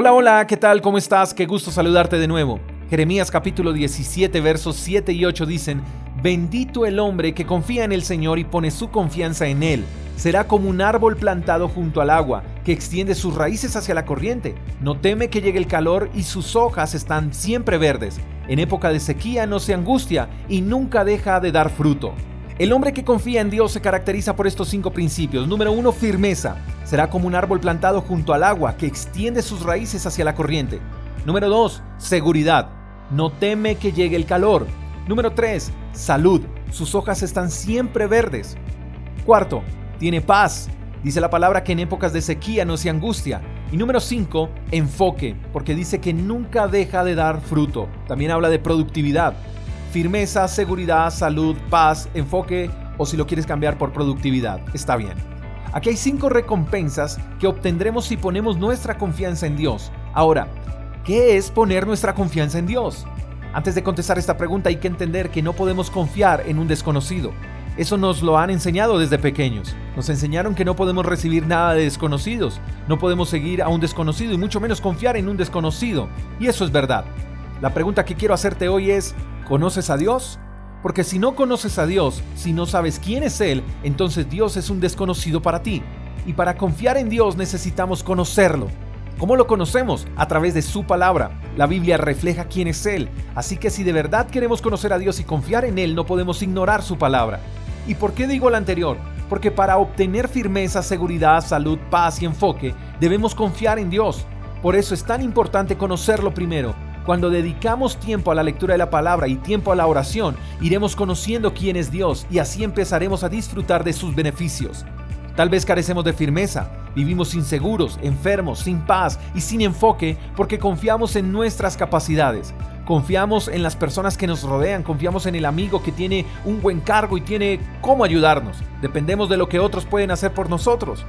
Hola, hola, ¿qué tal? ¿Cómo estás? Qué gusto saludarte de nuevo. Jeremías capítulo 17 versos 7 y 8 dicen, Bendito el hombre que confía en el Señor y pone su confianza en Él. Será como un árbol plantado junto al agua, que extiende sus raíces hacia la corriente. No teme que llegue el calor y sus hojas están siempre verdes. En época de sequía no se angustia y nunca deja de dar fruto. El hombre que confía en Dios se caracteriza por estos cinco principios. Número uno, firmeza. Será como un árbol plantado junto al agua que extiende sus raíces hacia la corriente. Número dos, seguridad. No teme que llegue el calor. Número 3. Salud. Sus hojas están siempre verdes. Cuarto, tiene paz. Dice la palabra que en épocas de sequía no se angustia. Y número 5, enfoque, porque dice que nunca deja de dar fruto. También habla de productividad firmeza, seguridad, salud, paz, enfoque o si lo quieres cambiar por productividad. Está bien. Aquí hay cinco recompensas que obtendremos si ponemos nuestra confianza en Dios. Ahora, ¿qué es poner nuestra confianza en Dios? Antes de contestar esta pregunta hay que entender que no podemos confiar en un desconocido. Eso nos lo han enseñado desde pequeños. Nos enseñaron que no podemos recibir nada de desconocidos, no podemos seguir a un desconocido y mucho menos confiar en un desconocido. Y eso es verdad. La pregunta que quiero hacerte hoy es, ¿Conoces a Dios? Porque si no conoces a Dios, si no sabes quién es Él, entonces Dios es un desconocido para ti. Y para confiar en Dios necesitamos conocerlo. ¿Cómo lo conocemos? A través de su palabra. La Biblia refleja quién es Él. Así que si de verdad queremos conocer a Dios y confiar en Él, no podemos ignorar su palabra. ¿Y por qué digo lo anterior? Porque para obtener firmeza, seguridad, salud, paz y enfoque, debemos confiar en Dios. Por eso es tan importante conocerlo primero cuando dedicamos tiempo a la lectura de la palabra y tiempo a la oración, iremos conociendo quién es Dios y así empezaremos a disfrutar de sus beneficios. Tal vez carecemos de firmeza, vivimos inseguros, enfermos, sin paz y sin enfoque porque confiamos en nuestras capacidades. Confiamos en las personas que nos rodean, confiamos en el amigo que tiene un buen cargo y tiene cómo ayudarnos. Dependemos de lo que otros pueden hacer por nosotros.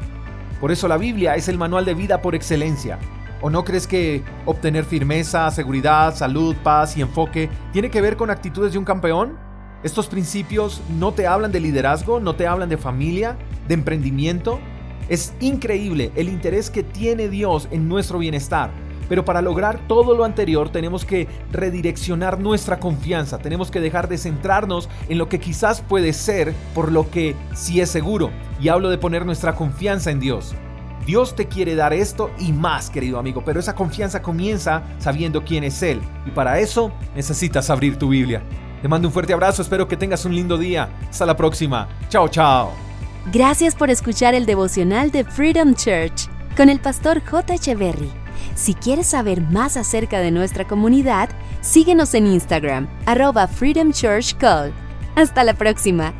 Por eso la Biblia es el manual de vida por excelencia. ¿O no crees que obtener firmeza, seguridad, salud, paz y enfoque tiene que ver con actitudes de un campeón? ¿Estos principios no te hablan de liderazgo, no te hablan de familia, de emprendimiento? Es increíble el interés que tiene Dios en nuestro bienestar. Pero para lograr todo lo anterior tenemos que redireccionar nuestra confianza, tenemos que dejar de centrarnos en lo que quizás puede ser por lo que sí es seguro. Y hablo de poner nuestra confianza en Dios. Dios te quiere dar esto y más, querido amigo, pero esa confianza comienza sabiendo quién es Él. Y para eso necesitas abrir tu Biblia. Te mando un fuerte abrazo, espero que tengas un lindo día. Hasta la próxima. Chao, chao. Gracias por escuchar el devocional de Freedom Church con el pastor J. Echeverry. Si quieres saber más acerca de nuestra comunidad, síguenos en Instagram, arroba Freedom Church Call. Hasta la próxima.